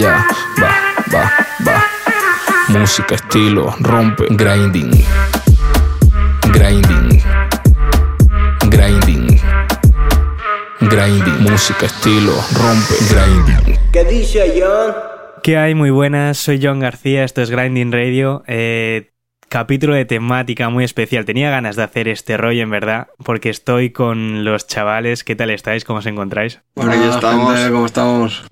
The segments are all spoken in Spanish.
Ya, va, va, va. Música, estilo, rompe, grinding. Grinding. Grinding. Grinding. Música, estilo, rompe, grinding. ¿Qué dice John? ¿Qué hay? Muy buenas, soy John García, esto es Grinding Radio. Eh, capítulo de temática muy especial. Tenía ganas de hacer este rollo, en verdad, porque estoy con los chavales. ¿Qué tal estáis? ¿Cómo os encontráis? Bueno, aquí estamos. ¿Cómo estamos?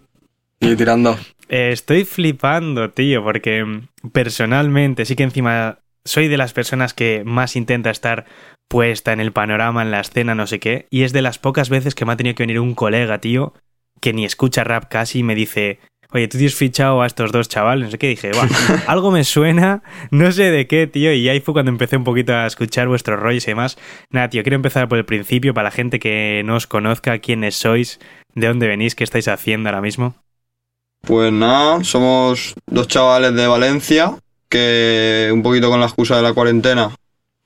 Y tirando. Eh, estoy flipando, tío, porque personalmente sí que encima soy de las personas que más intenta estar puesta en el panorama, en la escena, no sé qué, y es de las pocas veces que me ha tenido que venir un colega, tío, que ni escucha rap casi y me dice, oye, tú tienes fichado a estos dos chavales, no sé qué, dije, "Buah, algo me suena, no sé de qué, tío, y ahí fue cuando empecé un poquito a escuchar vuestros rollos y demás. Nada, tío, quiero empezar por el principio, para la gente que no os conozca, quiénes sois, de dónde venís, qué estáis haciendo ahora mismo. Pues nada, somos dos chavales de Valencia que un poquito con la excusa de la cuarentena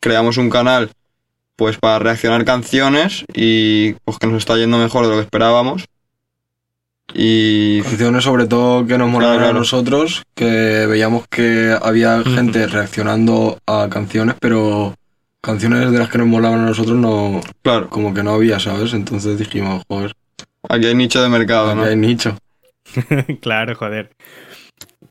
creamos un canal pues para reaccionar canciones y pues que nos está yendo mejor de lo que esperábamos. Y Canciones sobre todo que nos Claro, claro. a nosotros, que veíamos que había gente reaccionando a canciones, pero canciones de las que nos molaban a nosotros no, claro, como que no había, ¿sabes? Entonces dijimos, joder, aquí hay nicho de mercado, aquí ¿no? hay nicho. claro, joder.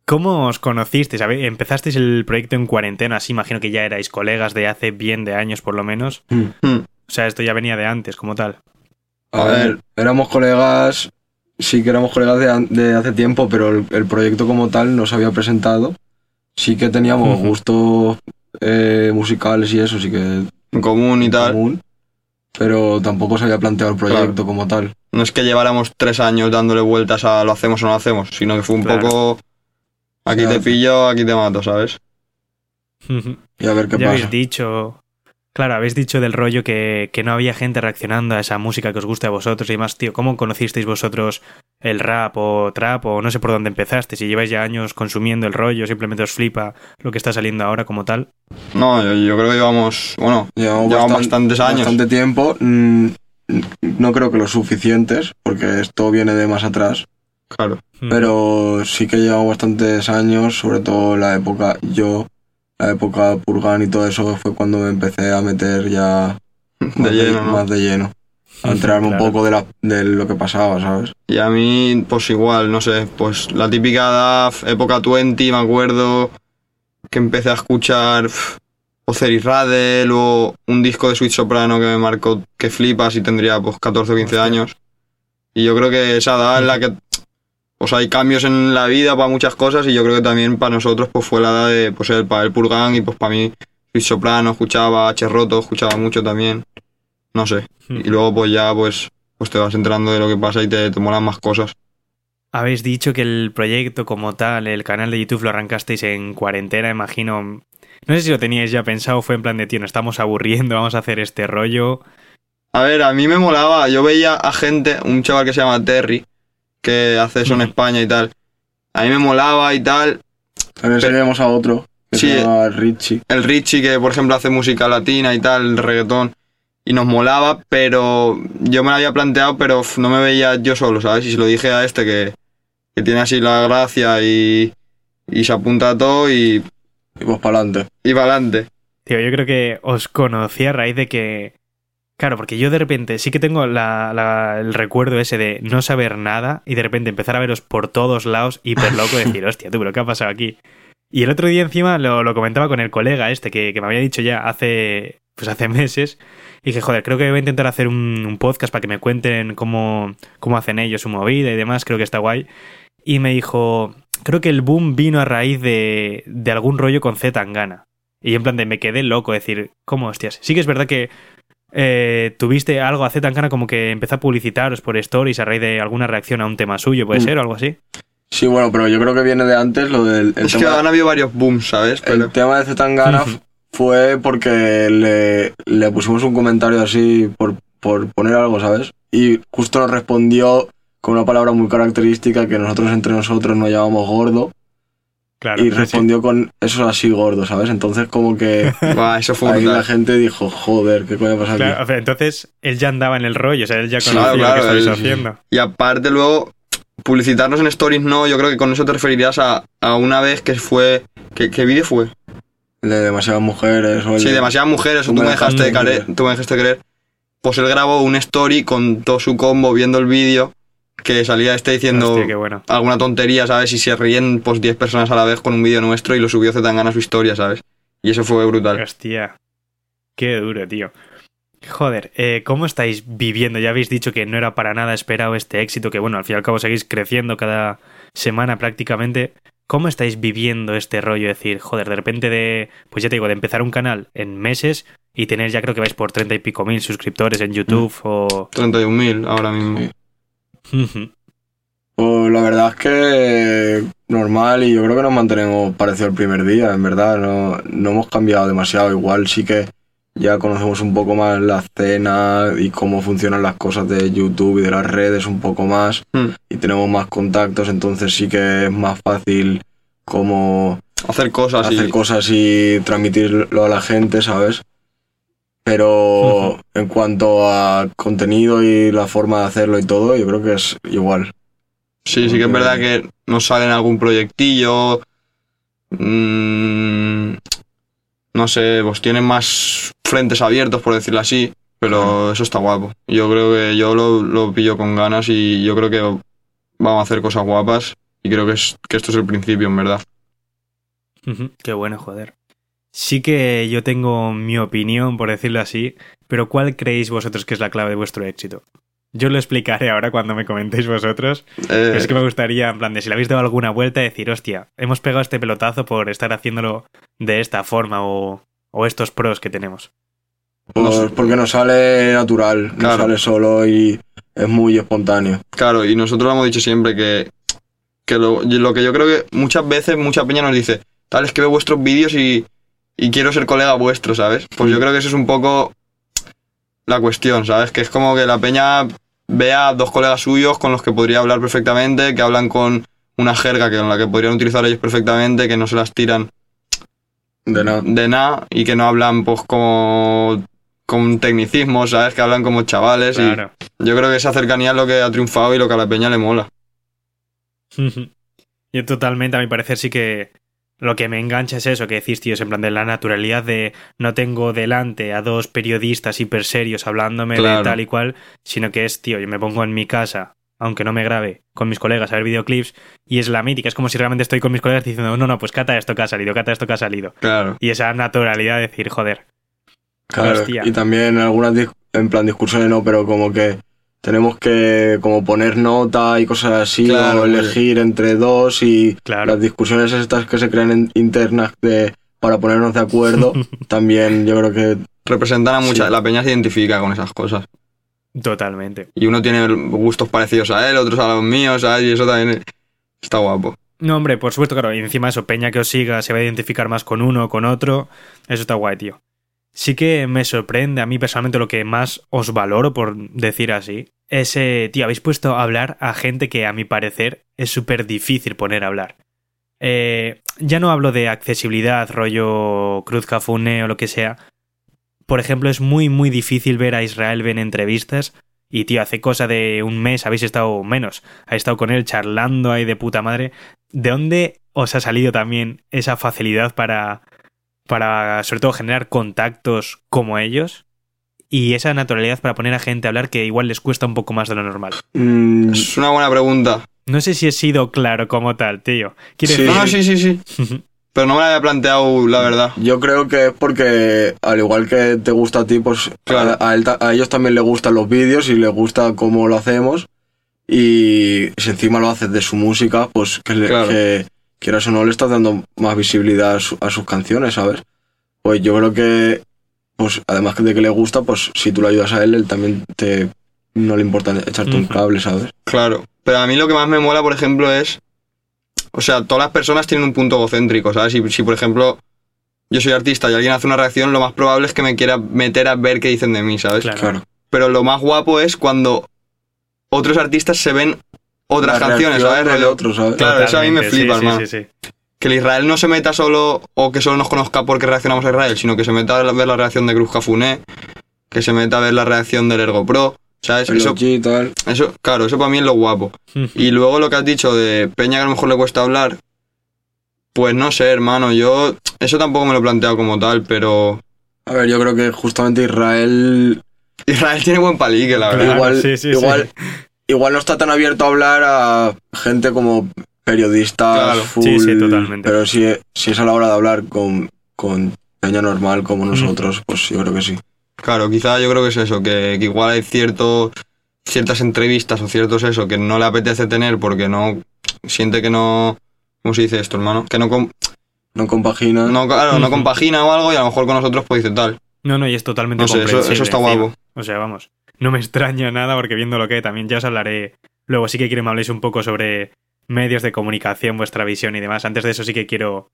¿Cómo os conocisteis? A ver, Empezasteis el proyecto en cuarentena, así imagino que ya erais colegas de hace bien de años por lo menos. Hmm. Hmm. O sea, esto ya venía de antes, como tal. A ver, éramos colegas, sí que éramos colegas de, hace tiempo, pero el, el proyecto como tal no se había presentado. Sí que teníamos gustos eh, musicales y eso, sí que En común y tal. común, pero tampoco se había planteado el proyecto como tal. No es que lleváramos tres años dándole vueltas a lo hacemos o no lo hacemos, sino que fue un Claro. poco aquí te pillo, aquí te mato, ¿sabes? Y a ver qué ya pasa. habéis dicho. Claro, habéis dicho del rollo que, que no había gente reaccionando a esa música que os gusta a vosotros y demás, tío. ¿Cómo conocisteis vosotros el rap o trap o no sé por dónde empezaste? Si lleváis ya años consumiendo el rollo, simplemente os flipa lo que está saliendo ahora como tal. No, yo, yo creo que llevamos, bueno, Llevamos, Llevamos bastan- bastantes años. Bastante tiempo. mm, No creo que los suficientes, porque esto viene de más atrás. claro. Pero sí que llevamos bastantes años, sobre todo la época, yo, la época Purgan y todo eso fue cuando me empecé a meter ya De más lleno, ¿no? más de lleno. A enterarme Claro. un poco de, la, de lo que pasaba, ¿sabes? Y a mí, pues igual, no sé, pues la típica edad, época 20, me acuerdo que empecé a escuchar Ocer y Radel o un disco de Sweet Soprano que me marcó que flipas y tendría pues 14 o 15 Hostia. años. Y yo creo que esa edad en la que pues hay cambios en la vida para muchas cosas y yo creo que también para nosotros pues fue la edad de pues el, para el Purgan y pues para mí Sweet Soprano, escuchaba H. Roto, escuchaba mucho también. No sé. Y luego pues ya pues, pues te vas enterando de lo que pasa y te, te molan más cosas. Habéis dicho que el proyecto como tal, el canal de YouTube lo arrancasteis en cuarentena, imagino. No sé si lo teníais ya pensado, fue en plan de, tío, nos estamos aburriendo, vamos a hacer este rollo. A ver, a mí me molaba. Yo veía a gente, un chaval que se llama Terry, que hace eso en. España y tal. A mí me molaba y tal. También seguimos a otro, que Sí. se llama Richie. El Richie, que por ejemplo hace música latina y tal, el reggaetón. Y nos molaba, pero yo me lo había planteado, pero no me veía yo solo, ¿sabes? Y se lo dije a este que, que tiene así la gracia y, y se apunta a todo y, Y pues para adelante. y para adelante. Tío, yo creo que os conocí a raíz de que. Claro, porque yo de repente sí que tengo la- la- el recuerdo ese de no saber nada y de repente empezar a veros por todos lados hiper loco y decir, hostia, tú, pero ¿qué ha pasado aquí? Y el otro día encima lo, lo comentaba con el colega este que, que me había dicho ya hace, pues hace meses. Y dije, joder, creo que voy a intentar hacer un, un podcast para que me cuenten cómo, cómo hacen ellos su movida y demás, creo que está guay. Y me dijo, creo que el boom vino a raíz de, de algún rollo con Z Tangana. Y en plan de me quedé loco, decir, ¿cómo hostias? Sí que es verdad que eh, tuviste algo a Z Tangana como que empezó a publicitaros por stories a raíz de alguna reacción a un tema suyo, ¿puede Mm. ser o algo así? Sí, bueno, pero yo creo que viene de antes lo del el es que tema, han habido varios booms, ¿sabes? Pero, el tema de Zetangana fue porque le, le pusimos un comentario así por, por poner algo, ¿sabes? Y justo nos respondió con una palabra muy característica que nosotros entre nosotros nos llamamos gordo Claro. y respondió con eso así gordo, ¿sabes? Entonces como que Buah, eso fue ahí la gente dijo, joder, ¿qué coño pasa aquí? Claro, o sea, entonces él ya andaba en el rollo, o sea, él ya Sí, conocía claro, lo que estabais haciendo. Y aparte luego, publicitarnos en stories no, yo creo que con eso te referirías a, a una vez que fue... ¿Qué, qué vídeo fue? El de demasiadas mujeres. o el Sí, de- demasiadas mujeres, o tú me dejaste de creer, tú me dejaste creer. Pues él grabó un story con todo su combo viendo el vídeo que salía este diciendo Hostia, qué bueno. alguna tontería, ¿sabes? Y se ríen pues 10 personas a la vez con un vídeo nuestro y lo subió Zetangana a su historia, ¿sabes? Y eso fue brutal. Hostia. Qué duro, tío. Joder, eh, ¿cómo estáis viviendo? Ya habéis dicho que no era para nada esperado este éxito, que bueno, al fin y al cabo seguís creciendo cada semana prácticamente. ¿Cómo estáis viviendo este rollo? Es decir, joder, de repente de, pues ya te digo, de empezar un canal en meses y tener ya creo que vais por treinta y pico mil suscriptores en YouTube o... 31.000 ahora mismo. Sí. Pues la verdad es que normal y yo creo que nos mantenemos parecido al primer día, en verdad, no, no hemos cambiado demasiado, igual sí que ya conocemos un poco más la escena y cómo funcionan las cosas de YouTube y de las redes un poco más Hmm. y tenemos más contactos, entonces sí que es más fácil como Hacer cosas hacer y... cosas y transmitirlo a la gente, ¿sabes? Pero en cuanto a contenido y la forma de hacerlo y todo, yo creo que es igual. Sí, sí que es verdad que nos sale en algún proyectillo. mm, no sé, pues tienen más frentes abiertos, por decirlo así. Pero eso está guapo. Yo creo que yo lo, lo pillo con ganas y yo creo que vamos a hacer cosas guapas. Y creo que, es, que esto es el principio, en verdad. Qué bueno, joder. Sí que yo tengo mi opinión, por decirlo así, pero ¿cuál creéis vosotros que es la clave de vuestro éxito? Yo lo explicaré ahora cuando me comentéis vosotros, Eh, pero es que me gustaría, en plan, de si le habéis dado alguna vuelta, decir, hostia, hemos pegado este pelotazo por estar haciéndolo de esta forma o, o estos pros que tenemos. Pues No porque nos sale natural, Claro. nos sale solo y es muy espontáneo. Claro, y nosotros lo hemos dicho siempre que, que lo, lo que yo creo que muchas veces mucha peña nos dice, tal, es que veo vuestros vídeos y, y quiero ser colega vuestro, ¿sabes? Pues yo creo que eso es un poco la cuestión, ¿sabes? Que es como que la peña vea a dos colegas suyos con los que podría hablar perfectamente, que hablan con una jerga que con la que podrían utilizar ellos perfectamente, que no se las tiran De nada. de nada y que no hablan pues como con tecnicismo, ¿sabes? Que hablan como chavales Claro. y yo creo que esa cercanía es lo que ha triunfado y lo que a la peña le mola. Yo totalmente, a mi parecer, sí que lo que me engancha es eso que decís, tío, es en plan de la naturalidad de no tengo delante a dos periodistas hiper serios hablándome Claro. de tal y cual, sino que es, tío, yo me pongo en mi casa, aunque no me grabe, con mis colegas a ver videoclips y es la mítica, es como si realmente estoy con mis colegas diciendo, no, no, pues cata esto que ha salido, cata esto que ha salido. Claro. Y esa naturalidad de decir, joder, Claro, Hostia. y también algunas en plan discusiones no, pero como que tenemos que como poner nota y cosas así Claro, o elegir entre dos y claro. las discusiones estas que se crean en- internas de para ponernos de acuerdo también yo creo que Representan a mucha, Sí. la peña se identifica con esas cosas. Totalmente. Y uno tiene gustos parecidos a él, otros a los míos, ¿sabes? Y eso también está guapo. No, hombre, por supuesto, claro. Y encima eso, Peña que os siga se va a identificar más con uno o con otro. Eso está guay, tío. Sí que me sorprende a mí personalmente lo que más os valoro, por decir así. Es, tío, habéis puesto a hablar a gente que a mi parecer es súper difícil poner a hablar. Eh, ya no hablo de accesibilidad, rollo Cruz Cafune o lo que sea. Por ejemplo, es muy, muy difícil ver a Israel en entrevistas. Y, tío, hace cosa de un mes habéis estado menos. Habéis estado con él charlando ahí de puta madre. ¿De dónde os ha salido también esa facilidad para, para sobre todo, generar contactos como ellos? Y esa naturalidad para poner a gente a hablar que igual les cuesta un poco más de lo normal. mm, Es una buena pregunta. No sé si he sido claro como tal, tío. Quiero Sí. No, sí, sí, sí. Pero no me la había planteado, la verdad. yo creo que es porque al igual que te gusta a ti pues Claro. a, a él ta- a ellos también les gustan los vídeos y les gusta cómo lo hacemos y si encima lo haces de su música pues que, le- Claro. que quieras o no le estás dando más visibilidad a, su- a sus canciones sabes pues yo creo que pues además de que le gusta pues si tú le ayudas a él él también te no le importa echarte un cable sabes Claro. Pero a mí lo que más me mola, por ejemplo, es. O sea, todas las personas tienen un punto egocéntrico, ¿sabes? Si, si, por ejemplo, yo soy artista y alguien hace una reacción, lo más probable es que me quiera meter a ver qué dicen de mí, ¿sabes? Claro. claro Pero lo más guapo es cuando otros artistas se ven otras La canciones, ¿sabes? de Rollo- otros, ¿sabes? Claro, eso a mí me flipa, hermano. Sí, sí, sí. Que el Israel no se meta solo o que solo nos conozca porque reaccionamos a Israel, sino que se meta a ver la reacción de Cruz Cafuné, que se meta a ver la reacción del Ergo Pro, ¿Sabes? El Eso, tal. eso, claro, eso para mí es lo guapo. Y luego lo que has dicho de Peña que a lo mejor le cuesta hablar, pues no sé, hermano, yo eso tampoco me lo he planteado como tal, pero A ver, yo creo que justamente Israel Israel tiene buen palique, la verdad. Claro, igual, sí, sí, igual, igual no está tan abierto a hablar a gente como periodistas Claro. full, Sí, sí, totalmente. Pero si, si es a la hora de hablar con, con peña normal como nosotros, pues yo creo que sí. Claro, quizá yo creo que es eso, que, que igual hay cierto, ciertas entrevistas o ciertos eso que no le apetece tener porque no siente que no, ¿cómo se dice esto, hermano? Que no, com- No compagina. no, claro, no compagina o algo y a lo mejor con nosotros pues dice tal. No, no, y es totalmente No sé, eso, está guapo. O sea, vamos, no me extraña nada porque viendo lo que también ya os hablaré. Luego sí que quiero que me habléis un poco sobre medios de comunicación, vuestra visión y demás. Antes de eso sí que quiero,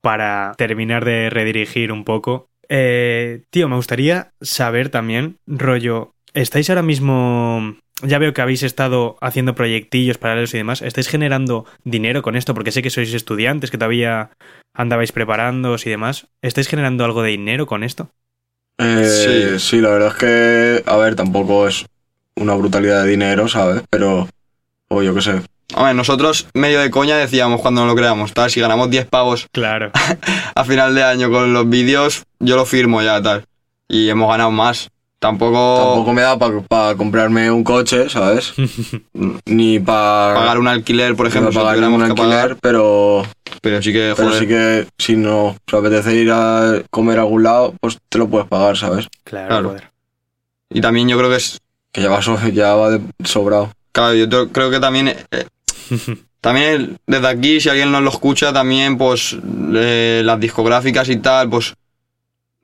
para terminar de redirigir un poco. Eh, tío, me gustaría saber también, rollo, ¿estáis ahora mismo... Ya veo que habéis estado haciendo proyectillos paralelos y demás. ¿Estáis generando dinero con esto? Porque sé que sois estudiantes, que todavía andabais preparándoos y demás. ¿Estáis generando algo de dinero con esto? Eh, Sí. sí. la verdad es que, a ver, tampoco es una brutalidad de dinero, ¿sabes? Pero, o yo qué sé. A ver, nosotros medio de coña decíamos cuando no lo creamos, tal, si ganamos 10 pavos Claro. a final de año con los vídeos, yo lo firmo ya, tal. Y hemos ganado más. Tampoco, Tampoco me da para comprarme un coche, ¿sabes? Ni para pagar un alquiler, por ejemplo, si pagar tuviéramos un que alquiler, pagar, pero, pero sí que, pero joder, sí que si no os apetece ir a comer a algún lado, pues te lo puedes pagar, ¿sabes? Claro, Claro. joder. Y también yo creo que es, Que ya va, so- ya va de sobrado. claro, yo creo que también, eh, también desde aquí, si alguien nos lo escucha, también, pues, eh, las discográficas y tal, pues,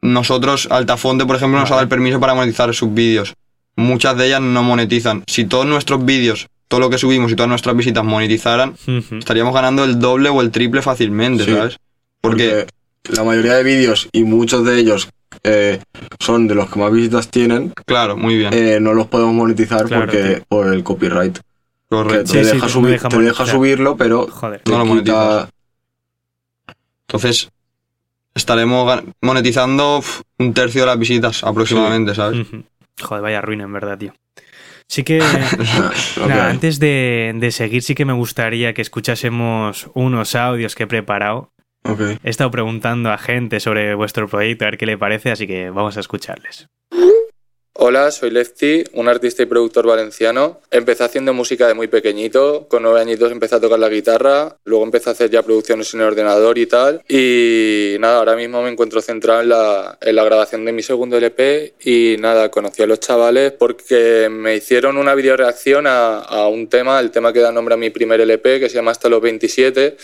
nosotros, Altafonte, por ejemplo, nos ha dado el permiso para monetizar sus vídeos. Muchas de ellas no monetizan. Si todos nuestros vídeos, todo lo que subimos y todas nuestras visitas monetizaran, estaríamos ganando el doble o el triple fácilmente, Sí. ¿sabes? Porque, Porque la mayoría de vídeos, y muchos de ellos eh, son de los que más visitas tienen, claro, muy bien, eh, no los podemos monetizar Claro, porque tío. por el copyright. Correcto. te, Sí, deja subir- deja te deja subirlo, pero Joder. te No lo quita- monetizas. Entonces, estaremos monetizando un tercio de las visitas aproximadamente, ¿sabes? Joder, vaya ruina, en verdad, tío. Sí que. nada, antes de, de seguir, sí que me gustaría que escuchásemos unos audios que he preparado. He estado preguntando a gente sobre vuestro proyecto, a ver qué le parece, así que vamos a escucharles. Hola, soy Lefty, un artista y productor valenciano. Empecé haciendo música de muy pequeñito, con nueve añitos empecé a tocar la guitarra, luego empecé a hacer ya producciones en el ordenador y tal. Y nada, ahora mismo me encuentro centrado en la, grabación de mi segundo LP y nada, conocí a los chavales porque me hicieron una videoreacción a, a un tema, el tema que da nombre a mi primer LP, que se llama Hasta los 27.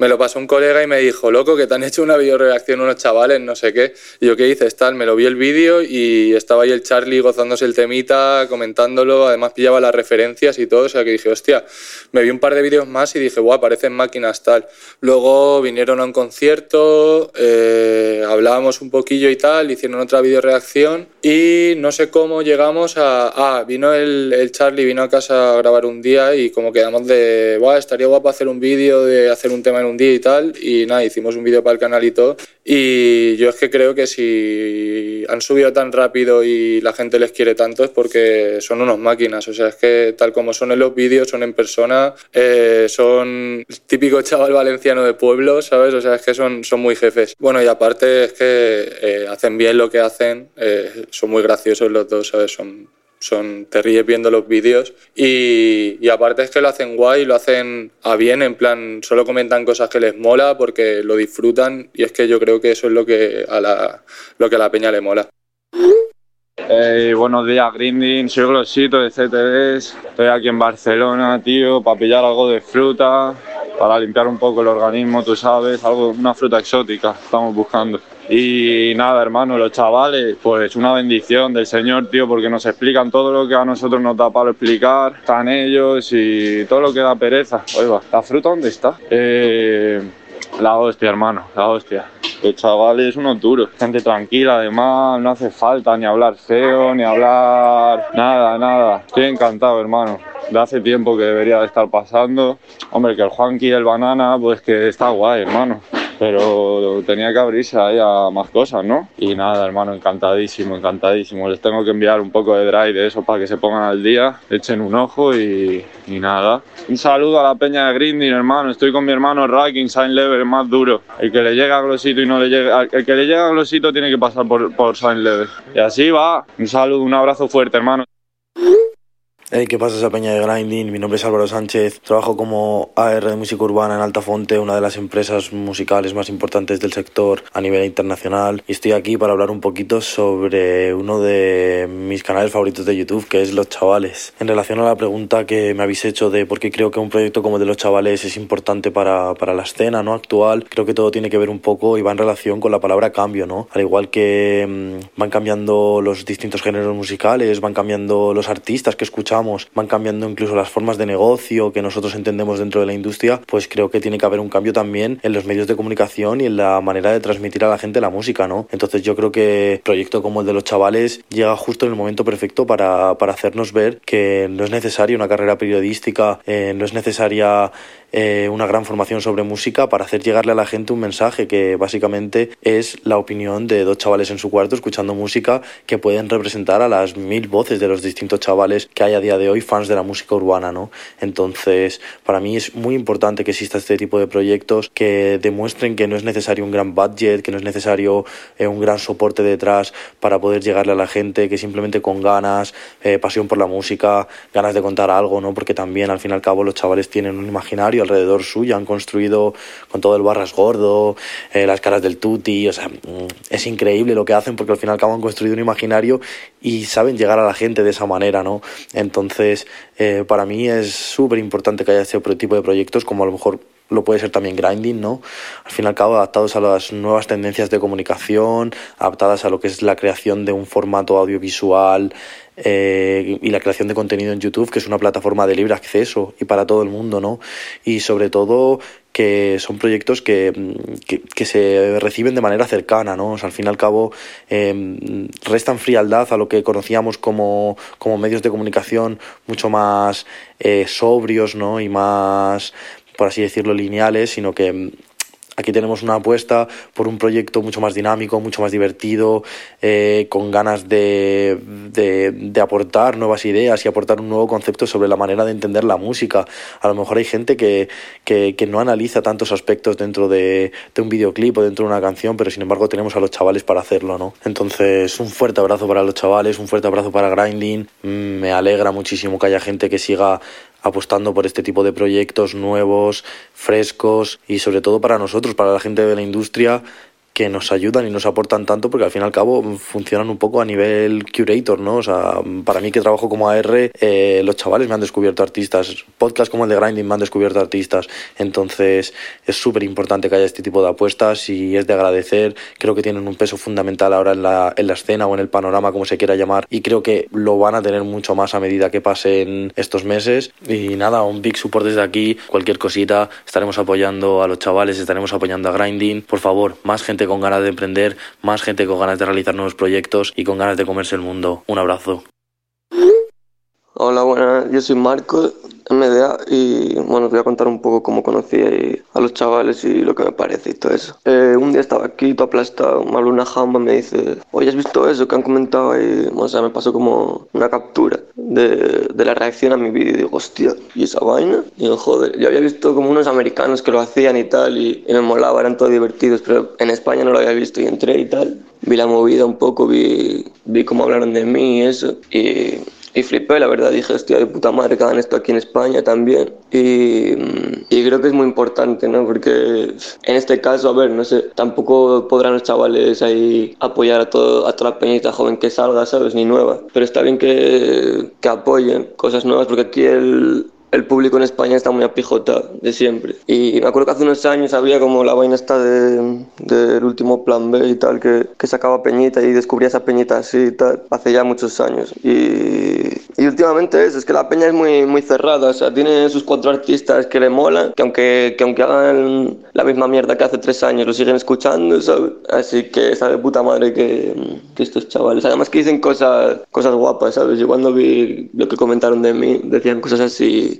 Me lo pasó un colega y me dijo, loco, que te han hecho una videoreacción unos chavales, no sé qué. Y yo, ¿qué dices? Tal, me lo vi el vídeo y estaba ahí el Charlie gozándose el temita, comentándolo, además pillaba las referencias y todo, o sea que dije, hostia, me vi un par de vídeos más y dije, guau, parecen máquinas tal. Luego vinieron a un concierto, eh, hablábamos un poquillo y tal, hicieron otra videoreacción y no sé cómo llegamos a... Ah, vino el, el Charlie, vino a casa a grabar un día y como quedamos de, guau, estaría guapo hacer un vídeo, de hacer un tema en un día y tal, y nada, hicimos un vídeo para el canal y todo. Y yo es que creo que si han subido tan rápido y la gente les quiere tanto es porque son unos máquinas, o sea, es que tal como son en los vídeos, son en persona, eh, son el típico chaval valenciano de pueblo, ¿sabes? O sea, es que son, son muy jefes. Bueno, y aparte es que eh, hacen bien lo que hacen, eh, son muy graciosos los dos, ¿sabes? Son, son, te ríes viendo los vídeos y, y aparte es que lo hacen guay, lo hacen a bien, en plan, solo comentan cosas que les mola porque lo disfrutan y es que yo creo que eso es lo que a la, lo que a la peña le mola. Hey, buenos días, Grinding. Soy Glosito de CTDs. Estoy aquí en Barcelona, tío, para pillar algo de fruta, para limpiar un poco el organismo, tú sabes, algo, una fruta exótica estamos buscando. Y nada, hermano, los chavales, pues una bendición del Señor, tío, porque nos explican todo lo que a nosotros nos da para explicar. Están ellos y todo lo que da pereza. Oiga, ¿la fruta dónde está? Eh, la hostia, hermano, la hostia. Los chavales, unos duros. Gente tranquila, además, no hace falta ni hablar feo, ni hablar nada, nada. Estoy encantado, hermano. De hace tiempo que debería de estar pasando. Hombre, que el Juanqui el Banana, pues que está guay, hermano. Pero tenía que abrirse ahí a más cosas, ¿no? Y nada, hermano, encantadísimo, encantadísimo. Les tengo que enviar un poco de drive de eso para que se pongan al día, echen un ojo y, y nada. Un saludo a la peña de Grinding, hermano. Estoy con mi hermano Racking, Sign Level, más duro. El que le llega a Glosito y no le llega, el que le llega a Glosito tiene que pasar por, por Sign Level. Y así va. Un saludo, un abrazo fuerte, hermano. Hey, ¿qué pasa esa peña de Grinding? Mi nombre es Álvaro Sánchez, trabajo como AR de música urbana en Altafonte, una de las empresas musicales más importantes del sector a nivel internacional y estoy aquí para hablar un poquito sobre uno de mis canales favoritos de YouTube, que es Los Chavales. En relación a la pregunta que me habéis hecho de por qué creo que un proyecto como el de Los Chavales es importante para, para la escena ¿no? actual, creo que todo tiene que ver un poco y va en relación con la palabra cambio, ¿no? Al igual que mmm, van cambiando los distintos géneros musicales, van cambiando los artistas que escuchamos, van cambiando incluso las formas de negocio que nosotros entendemos dentro de la industria, pues creo que tiene que haber un cambio también en los medios de comunicación y en la manera de transmitir a la gente la música, ¿no? Entonces yo creo que proyecto como el de los chavales llega justo en el momento perfecto para, para hacernos ver que no es necesaria una carrera periodística, eh, no es necesaria eh, una gran formación sobre música para hacer llegarle a la gente un mensaje que básicamente es la opinión de dos chavales en su cuarto escuchando música que pueden representar a las mil voces de los distintos chavales que hay a día de hoy fans de la música urbana, ¿no? Entonces, para mí es muy importante que exista este tipo de proyectos que demuestren que no es necesario un gran budget, que no es necesario eh, un gran soporte detrás para poder llegarle a la gente, que simplemente con ganas, eh, pasión por la música, ganas de contar algo, ¿no? Porque también al fin y al cabo los chavales tienen un imaginario alrededor suyo, han construido con todo el barras gordo, eh, las caras del tuti, o sea, mm, es increíble lo que hacen porque al fin y al cabo han construido un imaginario y saben llegar a la gente de esa manera, ¿no? Entonces, eh, para mí es súper importante que haya este tipo de proyectos, como a lo mejor lo puede ser también grinding, ¿no? Al fin y al cabo, adaptados a las nuevas tendencias de comunicación, adaptadas a lo que es la creación de un formato audiovisual eh, y la creación de contenido en YouTube, que es una plataforma de libre acceso y para todo el mundo, ¿no? Y sobre todo que son proyectos que, que, que, se reciben de manera cercana, ¿no? O sea, al fin y al cabo eh, restan frialdad a lo que conocíamos como, como medios de comunicación mucho más eh, sobrios, ¿no? Y más, por así decirlo, lineales, sino que Aquí tenemos una apuesta por un proyecto mucho más dinámico, mucho más divertido, eh, con ganas de, de, aportar nuevas ideas y aportar un nuevo concepto sobre la manera de entender la música. A lo mejor hay gente que, que, no analiza tantos aspectos dentro de, de, un videoclip o dentro de una canción, pero sin embargo tenemos a los chavales para hacerlo, ¿no? Entonces, un fuerte abrazo para los chavales, un fuerte abrazo para Grinding. Me alegra muchísimo que haya gente que siga apostando por este tipo de proyectos nuevos, frescos y sobre todo para nosotros, para la gente de la industria que nos ayudan y nos aportan tanto porque al fin y al cabo funcionan un poco a nivel curator, ¿no? O sea, para mí que trabajo como AR, eh, los chavales me han descubierto artistas, podcasts como el de Grinding me han descubierto artistas, entonces es súper importante que haya este tipo de apuestas y es de agradecer, creo que tienen un peso fundamental ahora en la, en la escena o en el panorama, como se quiera llamar, y creo que lo van a tener mucho más a medida que pasen estos meses. Y nada, un big support desde aquí, cualquier cosita, estaremos apoyando a los chavales, estaremos apoyando a Grinding, por favor, más gente con ganas de emprender, más gente con ganas de realizar nuevos proyectos y con ganas de comerse el mundo. Un abrazo. Hola, buenas, yo soy Marco, MDA, y bueno, os voy a contar un poco cómo conocí a los chavales y lo que me parece y todo eso. Eh, un día estaba aquí, todo aplastado, me una jamba, me dice, oye, ¿has visto eso que han comentado ahí? O sea, me pasó como una captura de, de la reacción a mi vídeo y digo, hostia, ¿y esa vaina? Y digo, joder, yo había visto como unos americanos que lo hacían y tal, y, y me molaba, eran todos divertidos, pero en España no lo había visto y entré y tal. Vi la movida un poco, vi, vi cómo hablaron de mí y eso, y y flipé, la verdad, dije, hostia, de puta madre que hagan esto aquí en España también. Y, y, creo que es muy importante, ¿no? Porque en este caso, a ver, no sé, tampoco podrán los chavales ahí apoyar a, todo, a toda la peñita joven que salga, ¿sabes? Ni nueva. Pero está bien que, que apoyen cosas nuevas, porque aquí el, el público en España está muy apijotado de siempre. Y me acuerdo que hace unos años había como la vaina esta del de, de último plan B y tal, que, que sacaba Peñita y descubría esa Peñita así y tal, hace ya muchos años. Y, y últimamente eso, es que la Peña es muy, muy cerrada, o sea, tiene sus cuatro artistas que le molan, que aunque, que aunque hagan la misma mierda que hace tres años, lo siguen escuchando, ¿sabes? Así que sabe puta madre que, que estos chavales, además que dicen cosas, cosas guapas, ¿sabes? Yo cuando vi lo que comentaron de mí, decían cosas así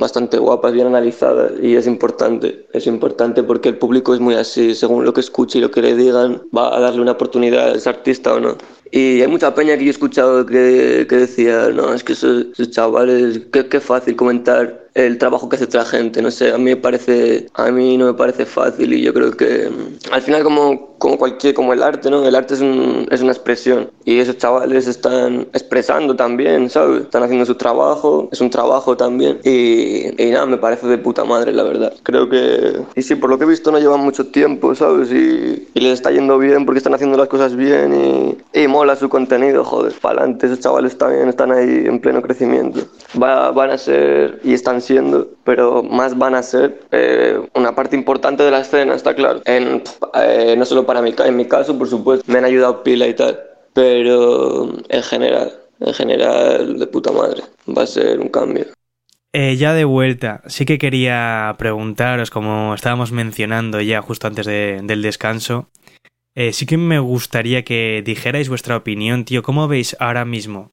bastante guapas, bien analizadas y es importante, es importante porque el público es muy así, según lo que escuche y lo que le digan, va a darle una oportunidad a ese artista o no. Y hay mucha peña que yo he escuchado que, que decía, no, es que esos, esos chavales, qué, qué fácil comentar el trabajo que hace otra gente, no sé, a mí me parece, a mí no me parece fácil y yo creo que mm, al final como, como cualquier, como el arte, ¿no? El arte es, un- es una expresión y esos chavales están expresando también, ¿sabes? Están haciendo su trabajo, es un trabajo también y, y nada, me parece de puta madre, la verdad. Creo que, y sí, por lo que he visto no llevan mucho tiempo, ¿sabes? Y, y les está yendo bien porque están haciendo las cosas bien y, y mola su contenido, joder, para adelante, esos chavales también están ahí en pleno crecimiento. Va- van a ser y están siendo, pero más van a ser eh, una parte importante de la escena, está claro. En, eh, no solo para mi, en mi caso, por supuesto, me han ayudado pila y tal, pero en general, en general, de puta madre, va a ser un cambio. Eh, ya de vuelta, sí que quería preguntaros, como estábamos mencionando ya justo antes de- del descanso, eh, sí que me gustaría que dijerais vuestra opinión, tío. ¿Cómo veis ahora mismo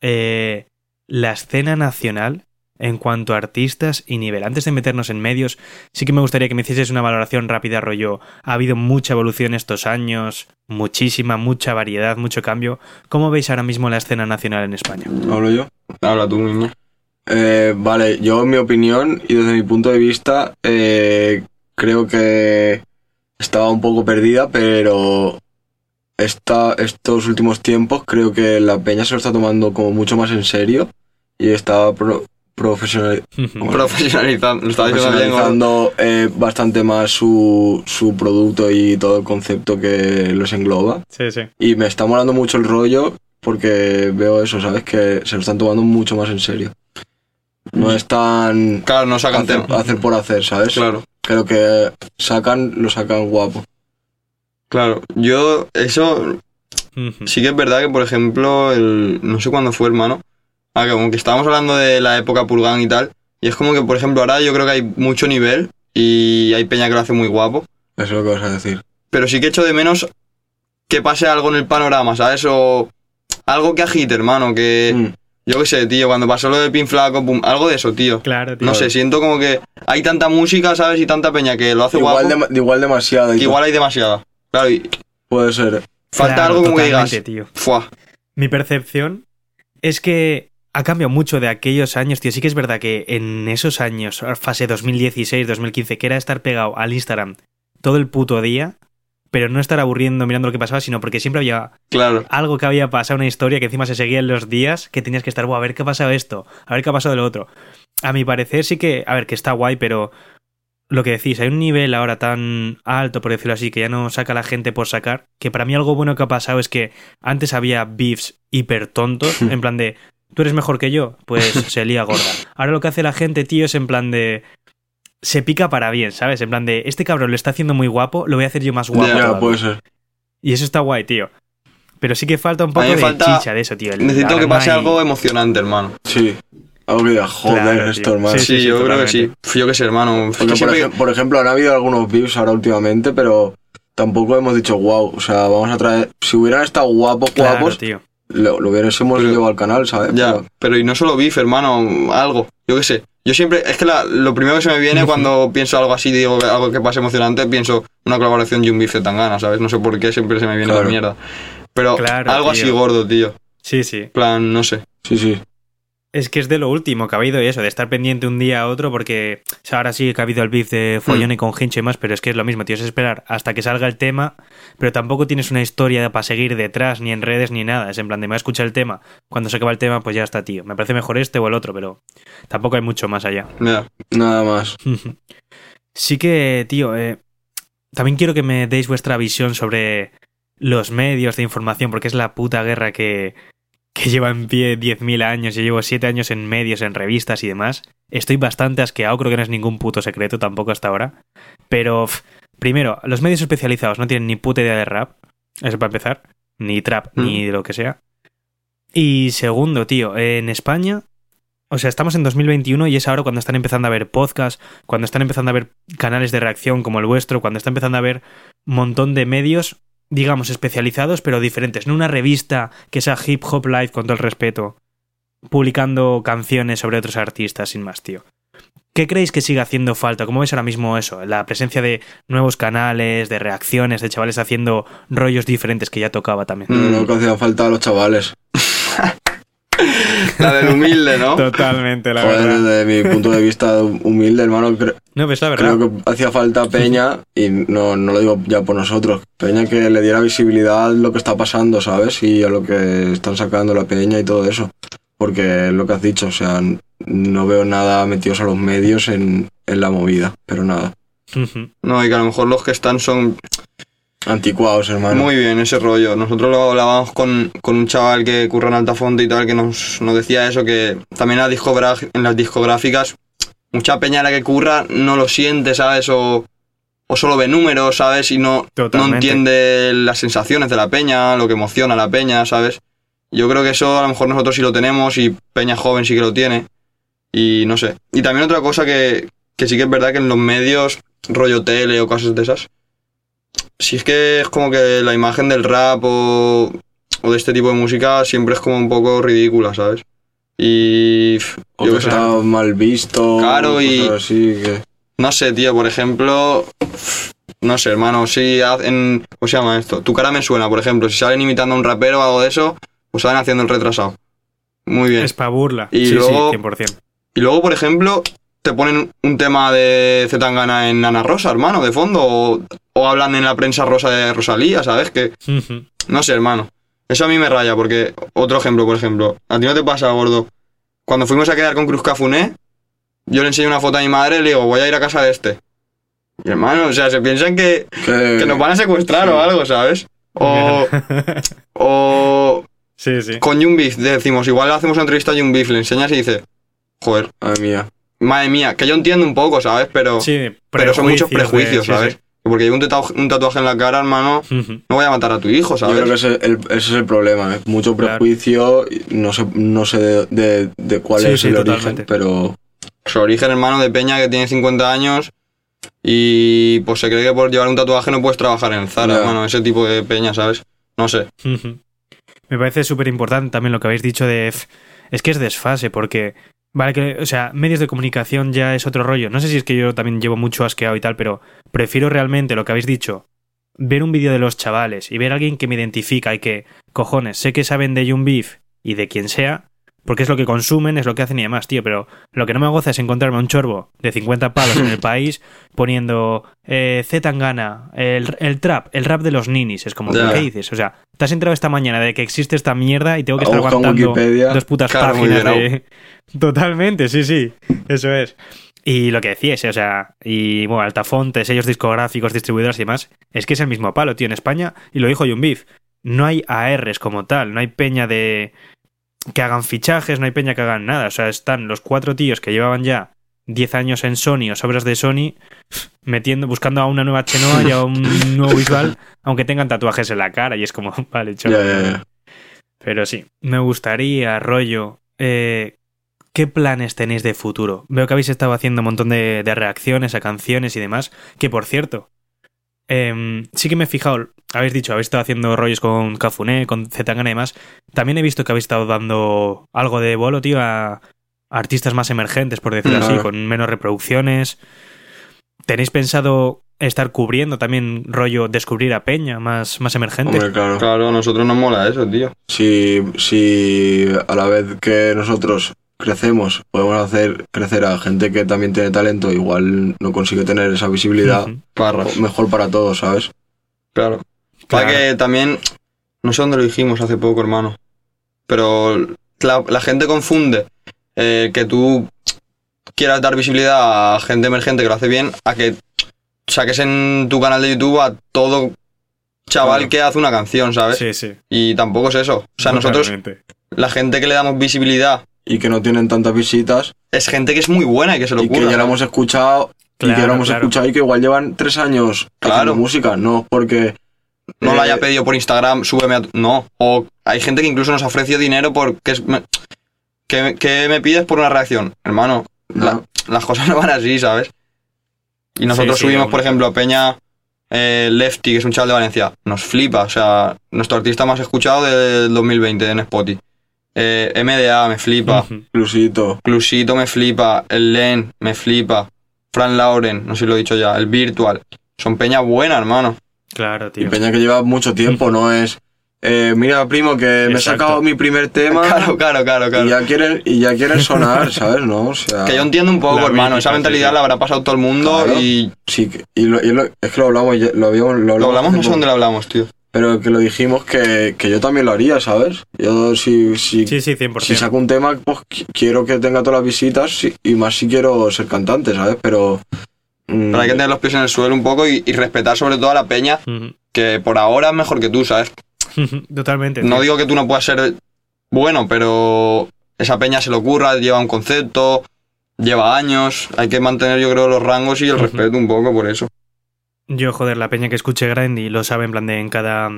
eh, la escena nacional en cuanto a artistas y nivel? Antes de meternos en medios, sí que me gustaría que me hicieseis una valoración rápida, rollo. Ha habido mucha evolución estos años, muchísima, mucha variedad, mucho cambio. ¿Cómo veis ahora mismo la escena nacional en España? ¿Hablo yo? Habla tú mismo. Eh, vale, yo en mi opinión y desde mi punto de vista eh, creo que estaba un poco perdida, pero esta, estos últimos tiempos creo que la peña se lo está tomando como mucho más en serio y está pro- profesional- Profesionalizando, lo. ¿no? profesionalizando eh, bastante más su, su producto y todo el concepto que los engloba. sí, sí. Y me está molando mucho el rollo porque veo eso, ¿sabes? Que se lo están tomando mucho más en serio. No es tan Claro, no sacan hacer, tema. hacer por hacer, ¿sabes? Claro, Creo que sacan, lo sacan guapo. claro. Yo, eso sí que es verdad que, por ejemplo, el, no sé cuándo fue, hermano. Ah, que como que estábamos hablando de la época Pulgán y tal. Y es como que, por ejemplo, ahora yo creo que hay mucho nivel y hay peña que lo hace muy guapo. Eso es lo que vas a decir. Pero sí que echo de menos que pase algo en el panorama, ¿sabes? O algo que agite, hermano. Que, Mm. Yo qué sé, tío, cuando pasó lo de Pin Flaco, pum, algo de eso, tío. Claro, tío. No sé, siento como que hay tanta música, ¿sabes? Y tanta peña que lo hace Igual, guapo. dema- igual demasiado. que igual hay demasiada. Claro, y. Puede ser. falta Claro, algo como que digas. tío. Fuah. Mi percepción es que ha cambiado mucho de aquellos años, tío. Sí que es verdad que en esos años, fase 2016, 2015, que era estar pegado al Instagram todo el puto día, pero no estar aburriendo mirando lo que pasaba, sino porque siempre había Claro. algo que había pasado, una historia que encima se seguía en los días, que tenías que estar, "Buah, a ver qué ha pasado esto, a ver qué ha pasado lo otro. A mi parecer sí que, a ver, que está guay, pero lo que decís, hay un nivel ahora tan alto, por decirlo así, que ya no saca la gente por sacar, que para mí algo bueno que ha pasado es que antes había beefs hiper tontos, en plan de, tú eres mejor que yo, pues se lía gorda. Ahora lo que hace la gente, tío, es en plan de... Se pica para bien, ¿sabes? En plan de, este cabrón lo está haciendo muy guapo, lo voy a hacer yo más guapo. Ya, Ya, todavía". puede ser. Y eso está guay, tío. Pero sí que falta un poco de falta- chicha de eso, tío. El- Necesito que pase algo emocionante, hermano. Sí. Algo que diga, joder, Claro, esto, tío. hermano. Sí, Sí, sí, yo creo que sí. Yo qué sé, hermano. Porque, que por, siempre- ejem- por ejemplo, han habido algunos views ahora últimamente, pero tampoco hemos dicho wow. O sea, vamos a traer. Si hubieran estado guapos, Claro, guapos, tío. lo, lo hubiésemos Pero- llevado al canal, ¿sabes? Ya, Pero- pero y no solo beef, hermano, algo. Yo qué sé. Yo siempre, es que la- lo primero que se me viene cuando pienso algo así, digo algo que pase emocionante, pienso una colaboración y un beef de Tangana, ¿sabes? No sé por qué siempre se me viene Claro. la mierda. Pero Claro, algo tío. así gordo, tío. Sí, sí. En plan, no sé. Sí, sí. Es que es de lo último que ha habido y eso, de estar pendiente un día a otro, porque o sea, ahora sí que ha habido el beef de Follone con Hincho y más, pero es que es lo mismo, tío, es esperar hasta que salga el tema, pero tampoco tienes una historia para seguir detrás, ni en redes, ni nada. Es en plan de me voy a escuchar el tema, cuando se acaba el tema, pues ya está, tío. Me parece mejor este o el otro, pero tampoco hay mucho más allá. Nada más. Sí que, tío, eh, también quiero que me deis vuestra visión sobre los medios de información, porque es la puta guerra que, que lleva en pie 10.000 años. Yo llevo 7 años en medios, en revistas y demás. Estoy bastante asqueado, creo que no es ningún puto secreto tampoco hasta ahora. Pero, primero, los medios especializados no tienen ni puta idea de rap, eso para empezar, ni trap, Mm. ni de lo que sea. Y segundo, tío, en España o sea, estamos en 2021 y es ahora cuando están empezando a ver podcasts, cuando están empezando a ver canales de reacción como el vuestro, cuando está empezando a ver un montón de medios, digamos, especializados pero diferentes. No una revista que sea hip hop live con todo el respeto, publicando canciones sobre otros artistas sin más, tío. ¿Qué creéis que sigue haciendo falta? ¿Cómo ves ahora mismo eso? La presencia de nuevos canales, de reacciones, de chavales haciendo rollos diferentes que ya tocaba también. No, no, que hacía falta a los chavales. La del humilde, ¿no? Totalmente, la Joder, verdad. desde mi punto de vista humilde, hermano, No, pues la verdad. creo que hacía falta Peña, y no, no lo digo ya por nosotros, Peña que le diera visibilidad a lo que está pasando, ¿sabes? Y a lo que están sacando la Peña y todo eso. Porque es lo que has dicho, o sea, no veo nada metidos a los medios en, en la movida, pero nada. No, y que a lo mejor los que están son Anticuados, hermano. muy bien ese rollo. Nosotros lo hablábamos con, con un chaval que curra en Altafonte y tal, que nos, nos decía eso, que también discogra- en las discográficas, mucha peña la que curra no lo siente, ¿sabes? O, o solo ve números, ¿sabes? Y no, no entiende las sensaciones de la peña, lo que emociona a la peña, ¿sabes? Yo creo que eso a lo mejor nosotros sí lo tenemos y peña joven sí que lo tiene. Y no sé. Y también otra cosa que, que sí que es verdad que en los medios, rollo tele o cosas de esas, si es que es como que la imagen del rap o, o de este tipo de música siempre es como un poco ridícula, ¿sabes? Y yo que está mal visto. Claro, y- cosas así que... No sé, tío, por ejemplo, no sé, hermano, si hacen, ¿cómo se llama esto? Tu cara me suena, por ejemplo, si salen imitando a un rapero o algo de eso, pues salen haciendo el retrasado. Muy bien. Es pa' burla. Y sí, luego- sí, 100%. Y luego, por ejemplo, te ponen un tema de Zetangana en Ana Rosa, hermano, de fondo, o, o hablan en la prensa rosa de Rosalía, ¿sabes? Que. No sé, hermano. Eso a mí me raya, porque. Otro ejemplo, por ejemplo. ¿A ti no te pasa, gordo? Cuando fuimos a quedar con Cruz Cafuné, yo le enseño una foto a mi madre y le digo, voy a ir a casa de este. Y hermano, o sea, se piensan que, que- que nos van a secuestrar sí. o algo, ¿sabes? O. o. sí, sí. Con Jun Beef, decimos, igual le hacemos una entrevista a Jun Beef, le enseñas y dice, joder, Madre mía. madre mía, que yo entiendo un poco, ¿sabes? Pero. Sí, pero son muchos prejuicios de- prejuicios, sí, ¿sabes? Porque llevo un, tatu- un tatuaje en la cara, hermano, no voy a matar a tu hijo, Yo ¿sabes? creo que ese, el- ese es el problema, ¿eh? mucho prejuicio, no sé, no sé de, de- de cuál Sí, es sí, el totalmente. origen, pero su origen hermano de Peña que tiene 50 años y pues se cree que por llevar un tatuaje no puedes trabajar en el Zara, Ya. hermano, ese tipo de Peña, ¿sabes? No sé. Me parece súper importante también lo que habéis dicho de... f- Es que es desfase, porque... Vale, que, o sea, medios de comunicación ya es otro rollo. No sé si es que yo también llevo mucho asqueado y tal, pero prefiero realmente lo que habéis dicho. Ver un vídeo de los chavales y ver a alguien que me identifica y que, cojones, sé que saben de Young y de quien sea, porque es lo que consumen, es lo que hacen y demás, tío. Pero lo que no me goza es encontrarme a un chorbo de 50 palos en el país poniendo eh, Z Tangana, el, el trap, el rap de los ninis. Es como, Ya. ¿qué dices? O sea, te has enterado esta mañana de que existe esta mierda y tengo que estar aguantando dos putas Claro, páginas de... Totalmente, sí, sí. Eso es. Y lo que decíais, o sea, y bueno, Altafonte, sellos discográficos, distribuidores y demás, es que es el mismo palo, tío, en España, y lo dijo Beef, no hay ARs como tal, no hay peña de que hagan fichajes, no hay peña que hagan nada, o sea, están los cuatro tíos que llevaban ya 10 años en Sony o sobras de Sony metiendo, buscando a una nueva Chenoa y a un nuevo visual, aunque tengan tatuajes en la cara, y es como, vale, chaval. Pero sí, me gustaría, rollo, eh, ¿qué planes tenéis de futuro? Veo que habéis estado haciendo un montón de, de reacciones a canciones y demás, que por cierto, em, sí que me he fijado, habéis dicho, habéis estado haciendo rollos con Cafuné, con Zetangana y demás, también he visto que habéis estado dando algo de bolo, tío, a artistas más emergentes, por decirlo así, con menos reproducciones. ¿Tenéis pensado estar cubriendo también rollo descubrir a Peña más, más emergente? Hombre, claro. Claro, a nosotros nos mola eso, tío. Si, si a la vez que nosotros crecemos, podemos hacer crecer a gente que también tiene talento, igual no consigue tener esa visibilidad, mejor para todos, ¿sabes? Claro. Claro. Para que también, no sé dónde lo dijimos hace poco, hermano, pero la, la gente confunde eh, que tú quieras dar visibilidad a gente emergente que lo hace bien, a que saques en tu canal de YouTube a todo chaval Claro. que hace una canción, ¿sabes? Sí, sí. Y tampoco es eso. O sea, nosotros, la gente que le damos visibilidad, Y que no tienen tantas visitas es gente que es muy buena y que se lo y que ya la hemos escuchado y que Claro, la hemos claro. escuchado y que igual llevan tres años Claro. haciendo música, no porque no eh, lo haya pedido por Instagram, súbeme a... No. O hay gente que incluso nos ofreció dinero porque es... me- ¿Qué, qué me pides por una reacción? Hermano, la- No. las cosas no van así, ¿sabes? Y nosotros Sí, sí, subimos, por ejemplo, a Peña eh, Lefty, que es un chaval de Valencia. Nos flipa, o sea, nuestro artista más escuchado del 2020 en Spotify. Eh, MDA me flipa. Clusito. Clusito me flipa. El Len me flipa. Fran Lauren, no sé si lo he dicho ya. El Virtual. Son peña buena, hermano. Claro, Y tío. Peña que lleva mucho tiempo, no es. eh, mira, primo, que me he sacado mi primer tema. Claro, claro, claro, claro. Y ya quieren, y ya quieren sonar, ¿sabes? ¿No? O sea, Que yo entiendo un poco, hermano. Esa mentalidad sí. la habrá pasado todo el mundo Claro. y sí, que- y, lo- y lo- es que lo hablamos, lo habíamos, lo hablamos, lo hablamos, no sé dónde lo hablamos, tío. Pero que lo dijimos que, que yo también lo haría, ¿sabes? Yo si, si, Sí, sí, 100%. si saco un tema, pues qui- quiero que tenga todas las visitas y más si quiero ser cantante, ¿sabes? Pero. mm, Pero hay que tener los pies en el suelo un poco y, y respetar sobre todo a la peña que por ahora es mejor que tú, ¿sabes? Totalmente. No digo que tú no puedas ser bueno, pero esa peña se le ocurra, lleva un concepto, lleva años. Hay que mantener, yo creo, los rangos y el respeto un poco por eso. Yo, joder, la peña que escuche Grindy lo sabe en plan de en cada.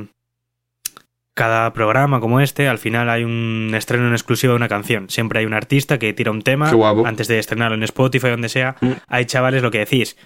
Cada programa como este, al final hay un estreno en exclusiva de una canción. Siempre hay un artista que tira un tema antes de estrenarlo en Spotify o donde sea. Mm. Hay chavales, lo que decís,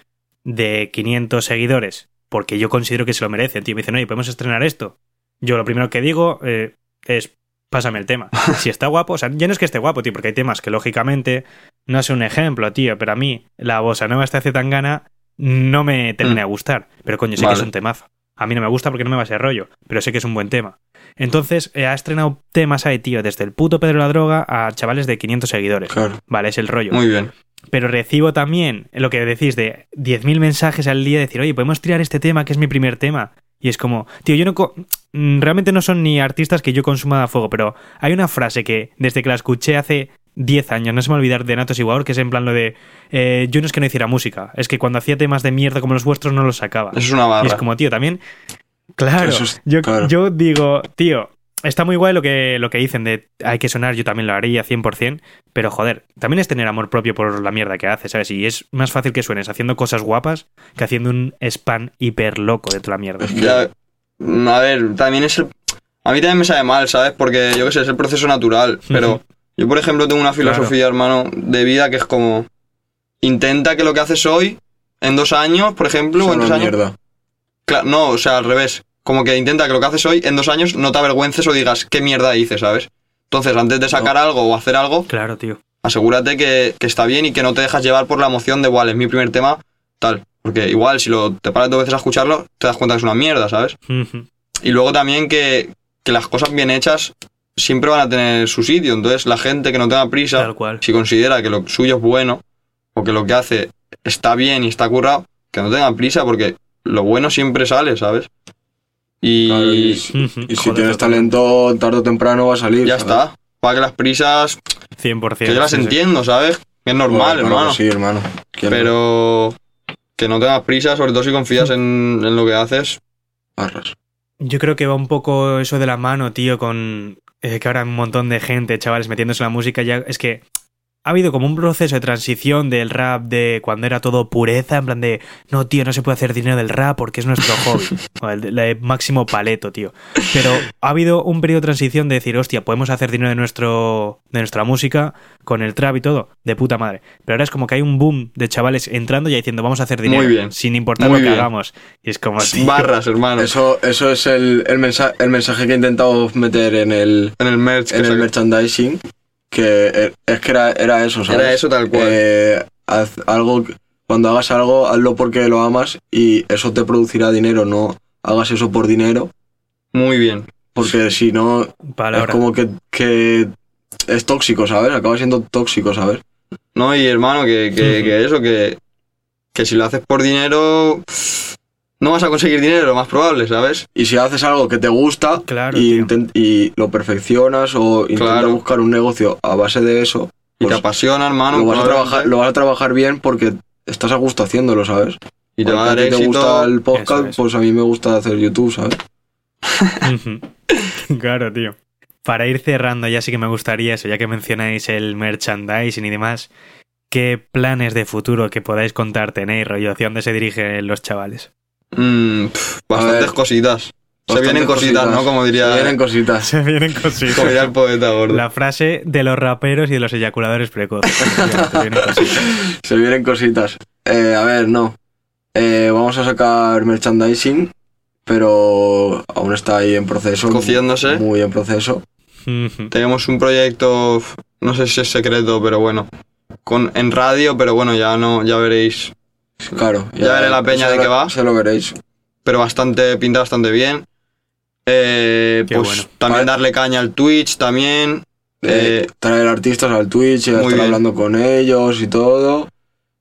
de 500 seguidores, porque yo considero que se lo merecen. Tío, me dicen, oye, ¿podemos estrenar esto? Yo lo primero que digo eh, es, pásame el tema. Si está guapo, o sea, ya no es que esté guapo, tío, porque hay temas que lógicamente, no sé un ejemplo, tío, pero a mí la bossa nueva esta hace tan gana no me termina de gustar. Pero coño, sé que Mm. Es un temazo. A mí no me gusta porque no me va a ser rollo, pero sé que es un buen tema. Entonces, eh, ha estrenado temas ahí, tío, desde el puto Pedro la Droga a chavales de 500 seguidores. Claro. Vale, es el rollo. Muy bien. Pero recibo también lo que decís de 10.000 mensajes al día, decir, oye, podemos tirar este tema que es mi primer tema. Y es como, tío, yo no. co- mm, Realmente no son ni artistas que yo consuma a fuego, pero hay una frase que desde que la escuché hace 10 años, no se me va a olvidar de Natos Igual, que es en plan lo de. eh, yo no es que no hiciera música, es que cuando hacía temas de mierda como los vuestros no los sacaba. Eso es una Y barra. es como, tío, también. Claro, es- yo, claro. yo digo, tío, está muy guay lo que, lo que dicen de hay que sonar, yo también lo haría 100%, pero joder, también es tener amor propio por la mierda que haces, ¿sabes? Y es más fácil que suenes haciendo cosas guapas que haciendo un spam hiper loco de toda la mierda. Ya, a ver, también es el... A mí también me sabe mal, ¿sabes? Porque yo qué sé, es el proceso natural. Pero yo, por ejemplo, tengo una filosofía, hermano, de vida que es como... Intenta que lo que haces hoy, en dos años, por ejemplo, o en una tres años... mierda. Cla- no, o sea, al revés. Como que intenta que lo que haces hoy, en dos años, no te avergüences o digas qué mierda hice, ¿sabes? Entonces, antes de sacar algo o hacer algo, Claro, tío. asegúrate que, que está bien y que no te dejas llevar por la emoción de, igual, es mi primer tema, tal. Porque igual, si lo, te paras dos veces a escucharlo, te das cuenta que es una mierda, ¿sabes? Y luego también que, que las cosas bien hechas siempre van a tener su sitio. Entonces, la gente que no tenga prisa, Tal cual. si considera que lo suyo es bueno o que lo que hace está bien y está currado, que no tenga prisa porque lo bueno siempre sale, ¿sabes? Y Claro, y, Ujú. y si Joder, tienes talento, tarde o temprano va a salir. ya ¿sabes? está. Para que las prisas, 100%. que yo las sí, sí. entiendo, ¿sabes? Que es normal, Bueno, hermano. sí, hermano. Pero que no tengas prisa, sobre todo si confías en, en lo que haces. Barras. Yo creo que va un poco eso de la mano, tío, con eh, que ahora un montón de gente, chavales, metiéndose en la música. Ya es que ha habido como un proceso de transición del rap de cuando era todo pureza, en plan de no, tío, no se puede hacer dinero del rap porque es nuestro hobby. O el, máximo paleto, tío. Pero ha habido un periodo de transición de decir, hostia, podemos hacer dinero de nuestro de nuestra música con el trap y todo, de puta madre. Pero ahora es como que hay un boom de chavales entrando y diciendo, vamos a hacer dinero Muy bien. sin importar Muy lo que bien. hagamos. Y es como, tío, Barras, hermano. Eso, eso es el, el, mensa- el mensaje que he intentado meter en el, en el merch. en el merchandising. Que eh, es que era, era eso, ¿sabes? Era eso tal cual. Eh, haz algo, cuando hagas algo, hazlo porque lo amas y eso te producirá dinero, no hagas eso por dinero, Muy bien. porque si no, palabra. es como que, que es tóxico, ¿sabes? Acaba siendo tóxico, ¿sabes? No, y hermano, que, que eso, que, que si lo haces por dinero, no vas a conseguir dinero, lo más probable, ¿sabes? Y si haces algo que te gusta Claro, y, lo perfeccionas o intentas Claro. buscar un negocio a base de eso, Y te Pues, apasiona, hermano. lo, vas a trabajar, lo vas a trabajar bien porque estás a gusto haciéndolo, ¿sabes? y te Porque va a dar ti te éxito. gusta el Eso podcast, es. pues a mí me gusta hacer YouTube, ¿sabes? Claro, tío. Para ir cerrando, ya sí que me gustaría eso, ya que mencionáis el merchandising y demás, ¿qué planes de futuro que podáis contar tenéis, rollo? ¿Hacia dónde se dirigen los chavales? Mm, pf, bastantes cositas. Se vienen cositas, ¿no? Como diría, Se vienen cositas. Se vienen cositas. como diría el poeta gordo. La frase de los raperos y de los eyaculadores precoces. Se vienen cositas. Se vienen cositas. Eh, a ver, no. Eh, vamos a sacar merchandising, pero aún está ahí en proceso. Cociéndose. Muy en proceso. Tenemos un proyecto, no sé si es secreto, pero bueno, con, en radio, pero bueno, ya no, ya veréis. Claro. Ya veré la peña de lo- qué va. Se lo veréis. Pero bastante, pinta bastante bien. Eh, pues bueno. también Vale. darle caña al Twitch también. Eh, Eh, traer artistas al Twitch y muy estar bien. hablando con ellos y todo.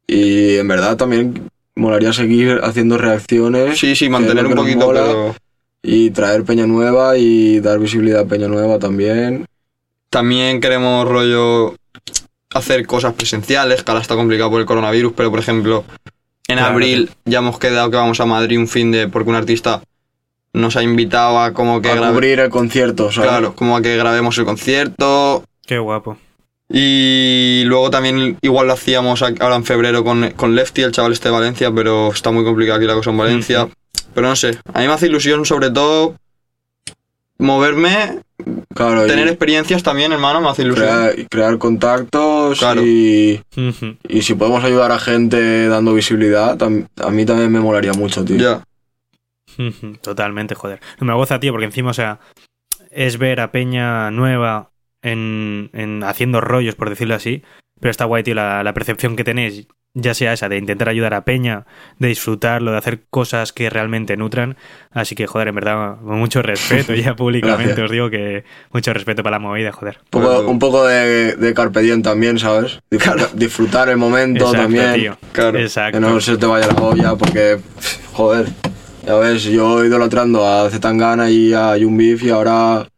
Y en verdad también molaría seguir haciendo reacciones sí, sí, que mantener un que poquito, mola. pero y traer peña nueva y dar visibilidad a peña nueva también. también queremos rollo hacer cosas presenciales, que ahora está complicado por el coronavirus, pero por ejemplo, en Claro. abril ya hemos quedado que vamos a Madrid un fin de, porque un artista nos ha invitado a como que a grabe- cubrir el concierto, ¿sabes? claro, como a que grabemos el concierto. Qué guapo. Y luego también igual lo hacíamos ahora en febrero con, con Lefty, el chaval este de Valencia, pero está muy complicado aquí la cosa en Valencia. Pero no sé, a mí me hace ilusión sobre todo moverme, Claro, y tener experiencias también, hermano, me hace ilusión. crear, contactos Claro. y, y si podemos ayudar a gente dando visibilidad, a mí también me molaría mucho, tío. Ya. Totalmente, joder. Me goza, tío, porque encima, o sea, es ver a Peña nueva en, en haciendo rollos, por decirlo así. Pero está guay, tío, la, la percepción que tenéis, ya sea esa de intentar ayudar a Peña, de disfrutarlo, de hacer cosas que realmente nutran. Así que, joder, en verdad, con mucho respeto ya públicamente Gracias. os digo que mucho respeto para la movida, joder. Un poco, Bueno. un poco de, de Carpe Diem también, ¿sabes? Disfrutar, disfrutar el momento Exacto, también. tío. Claro. Exacto. Que no se te vaya la olla porque, joder, ya ves, yo idolatrando a Zetangana y a Beef y ahora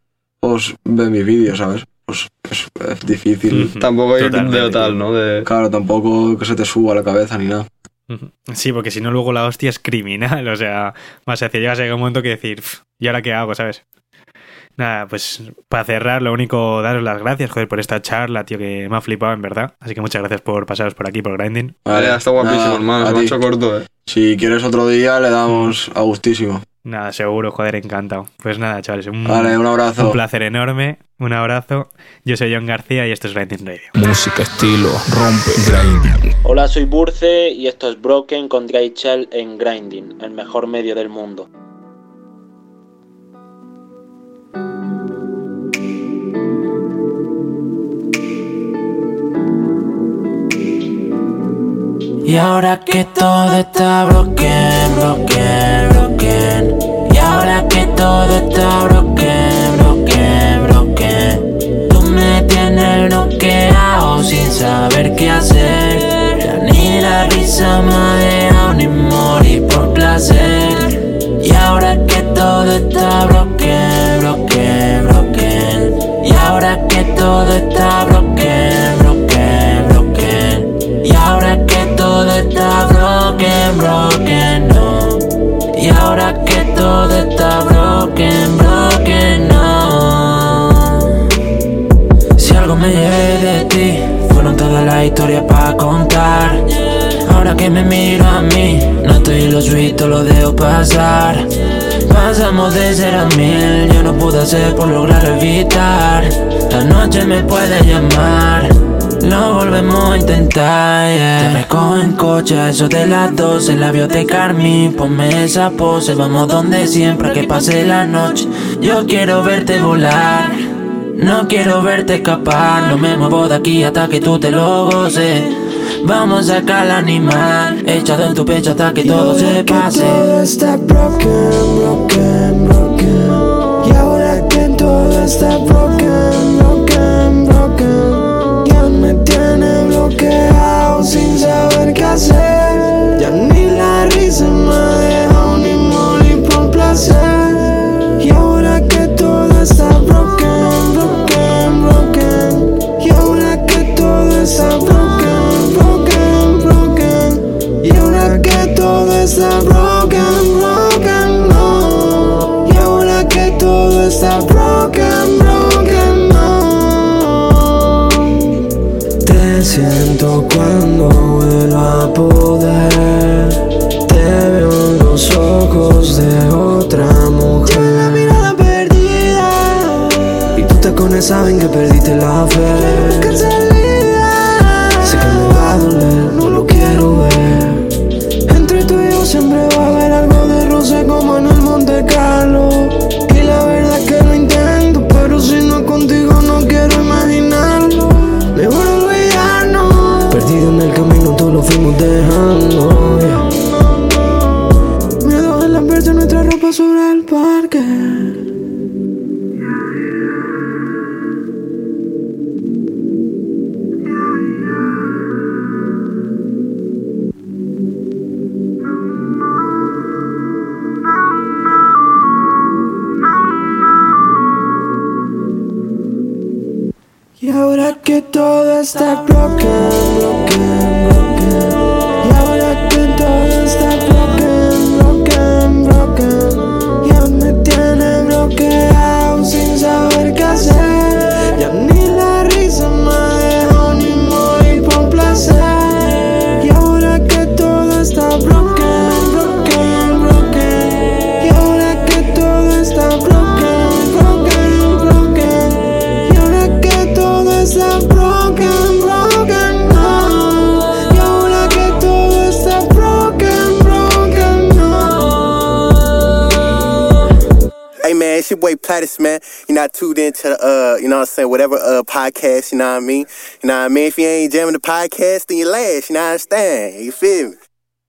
pues ve mis vídeos, ¿sabes? Pues es, es difícil. Tampoco ir Totalmente, de tal. ¿no? De... Claro, tampoco que se te suba la cabeza ni nada. Sí, porque si no, luego la hostia es criminal. O sea, más hacia llegas a llegar un momento que decir, "Pf, ¿y ahora qué hago, sabes? Nada, pues para cerrar, lo único, daros las gracias, joder, por esta charla, tío, que me ha flipado, en verdad. Así que muchas gracias por pasaros por aquí, por Grinding. Vale, está guapísimo, nada, hermano. a Se me ha ti. hecho corto, eh. Si quieres otro día, le damos a gustísimo. Nada, seguro, joder, encantado. Pues nada, chavales, un, Vale, un abrazo. un placer enorme, un abrazo. Yo soy John García y esto es Grinding Radio. Música, estilo, rompe, grinding. Hola, soy Burce y esto es Broken con Dry Shell en Grinding, el mejor medio del mundo. Y ahora que todo está broken, broken, Y ahora que todo está broken, broken, broken. Tú me tienes bloqueado sin saber qué hacer. Ya ni la risa me ha ni morir por placer. Y ahora que todo está broken, broken, broken. Y ahora que todo está broken, me llevé de ti, fueron todas las historias para contar. Ahora que me miro a mí, no estoy en los suitos, lo dejo pasar. Pasamos de ser a mil, yo no pude hacer por lograr evitar. La noche me puede llamar. Lo volvemos a intentar, yeah. Te recojo en coche a eso de las 12 Labios de Carmen, ponme esa pose Vamos donde siempre, que pase la noche Yo quiero verte volar No quiero verte escapar No me muevo de aquí hasta que tú te lo goces Vamos a sacar al animal Echado en tu pecho hasta que todo se pase todo está broken, broken, broken. Y ahora que todo está broken, broken, broken. Ya me tiene bloqueado sin saber qué hacer. Está broken, broken, no. Y ahora que todo está broken, broken, no. Te siento cuando vuelvo a poder. Te veo en los ojos de otra mujer. la mirada perdida. Y tus tacones saben que perdiste la fe. estamos oh, dejando. Yeah. Miedo a las verse nuestra ropa sobre el parque. Y ahora que todo está bloqueado boy Plattis, man. You're not tuned into the, uh, you know what I'm saying, whatever uh podcast, you know what I mean? You know what I mean? If you ain't jamming the podcast, then you last, you know what I understand? You feel me?